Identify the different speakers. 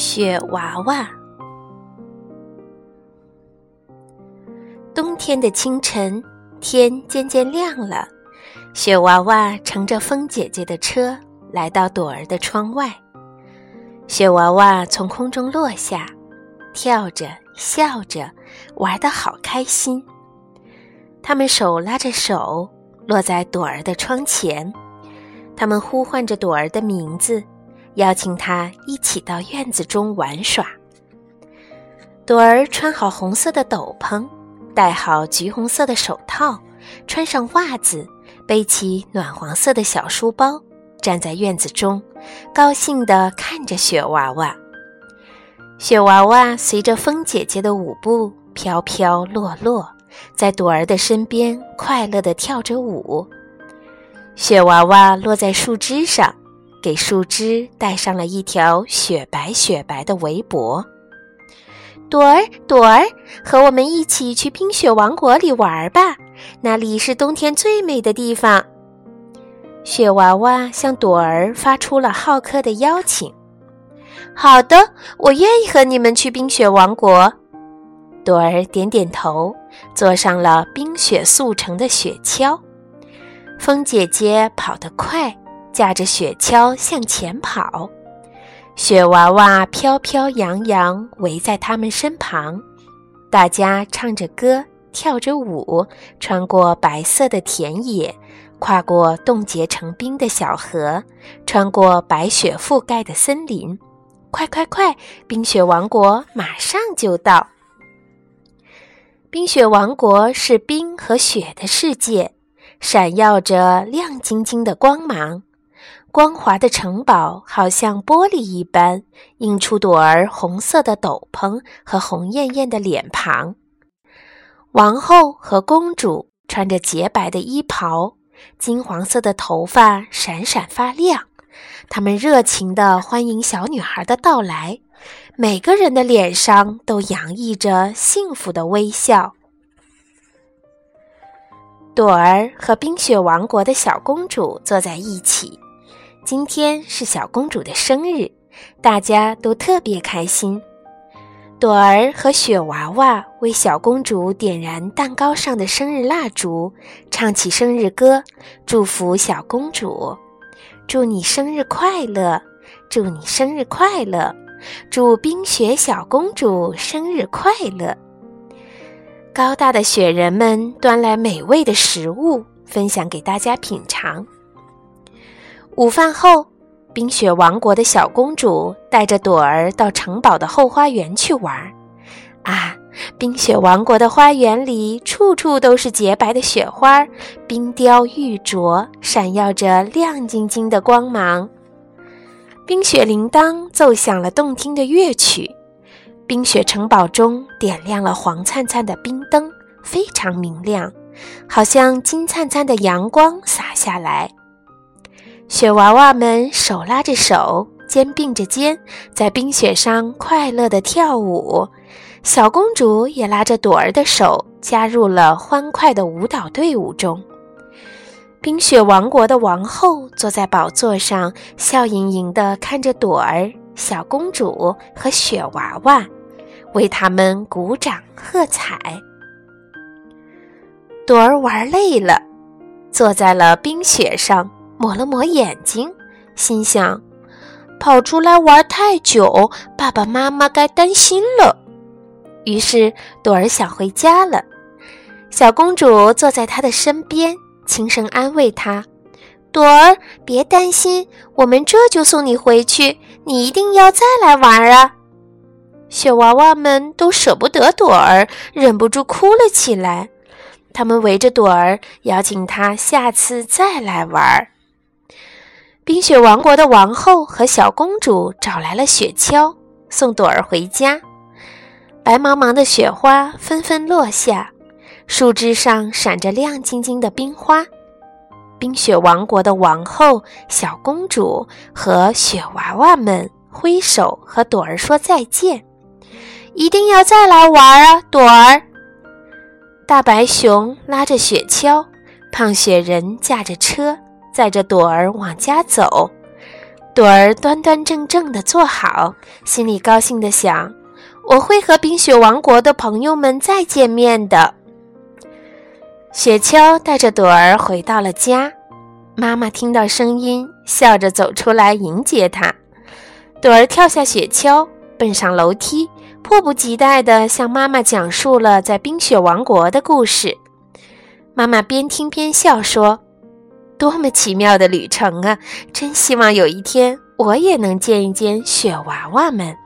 Speaker 1: 雪娃娃。冬天的清晨，天渐渐亮了，雪娃娃乘着风姐姐的车来到朵儿的窗外。雪娃娃从空中落下，跳着，笑着，玩得好开心。他们手拉着手，落在朵儿的窗前。他们呼唤着朵儿的名字。邀请他一起到院子中玩耍。朵儿穿好红色的斗篷，戴好橘红色的手套，穿上袜子，背起暖黄色的小书包，站在院子中，高兴地看着雪娃娃。雪娃娃随着风姐姐的舞步飘飘落落，在朵儿的身边快乐地跳着舞。雪娃娃落在树枝上。给树枝戴上了一条雪白雪白的围脖。朵儿，朵儿，和我们一起去冰雪王国里玩吧，那里是冬天最美的地方。雪娃娃向朵儿发出了好客的邀请。好的，我愿意和你们去冰雪王国。朵儿点点头，坐上了冰雪速成的雪橇。风姐姐跑得快。驾着雪橇向前跑，雪娃娃飘飘扬扬围在他们身旁，大家唱着歌，跳着舞，穿过白色的田野，跨过冻结成冰的小河，穿过白雪覆盖的森林。快快快！冰雪王国马上就到。冰雪王国是冰和雪的世界，闪耀着亮晶晶的光芒。光滑的城堡好像玻璃一般，映出朵儿红色的斗篷和红艳艳的脸庞。王后和公主穿着洁白的衣袍，金黄色的头发闪闪发亮。他们热情地欢迎小女孩的到来，每个人的脸上都洋溢着幸福的微笑。朵儿和冰雪王国的小公主坐在一起。今天是小公主的生日，大家都特别开心。朵儿和雪娃娃为小公主点燃蛋糕上的生日蜡烛，唱起生日歌，祝福小公主：“祝你生日快乐！祝你生日快乐！祝冰雪小公主生日快乐！”高大的雪人们端来美味的食物，分享给大家品尝。午饭后，冰雪王国的小公主带着朵儿到城堡的后花园去玩。啊，冰雪王国的花园里处处都是洁白的雪花，冰雕玉琢，闪耀着亮晶晶的光芒。冰雪铃铛奏响了动听的乐曲，冰雪城堡中点亮了黄灿灿的冰灯，非常明亮，好像金灿灿的阳光洒下来。雪娃娃们手拉着手，肩并着肩，在冰雪上快乐地跳舞。小公主也拉着朵儿的手，加入了欢快的舞蹈队伍中。冰雪王国的王后坐在宝座上，笑盈盈地看着朵儿、小公主和雪娃娃，为他们鼓掌喝彩。朵儿玩累了，坐在了冰雪上。抹了抹眼睛，心想：“跑出来玩太久，爸爸妈妈该担心了。”于是，朵儿想回家了。小公主坐在她的身边，轻声安慰她：“朵儿，别担心，我们这就送你回去。你一定要再来玩啊！”雪娃娃们都舍不得朵儿，忍不住哭了起来。他们围着朵儿，邀请她下次再来玩。冰雪王国的王后和小公主找来了雪橇，送朵儿回家。白茫茫的雪花纷纷落下，树枝上闪着亮晶晶的冰花。冰雪王国的王后、小公主和雪娃娃们挥手和朵儿说再见，一定要再来玩啊，朵儿！大白熊拉着雪橇，胖雪人驾着车。载着朵儿往家走，朵儿端端正正地坐好，心里高兴地想：“我会和冰雪王国的朋友们再见面的。”雪橇带着朵儿回到了家，妈妈听到声音，笑着走出来迎接她。朵儿跳下雪橇，奔上楼梯，迫不及待地向妈妈讲述了在冰雪王国的故事。妈妈边听边笑说：“多么奇妙的旅程啊！真希望有一天我也能见一见雪娃娃们。”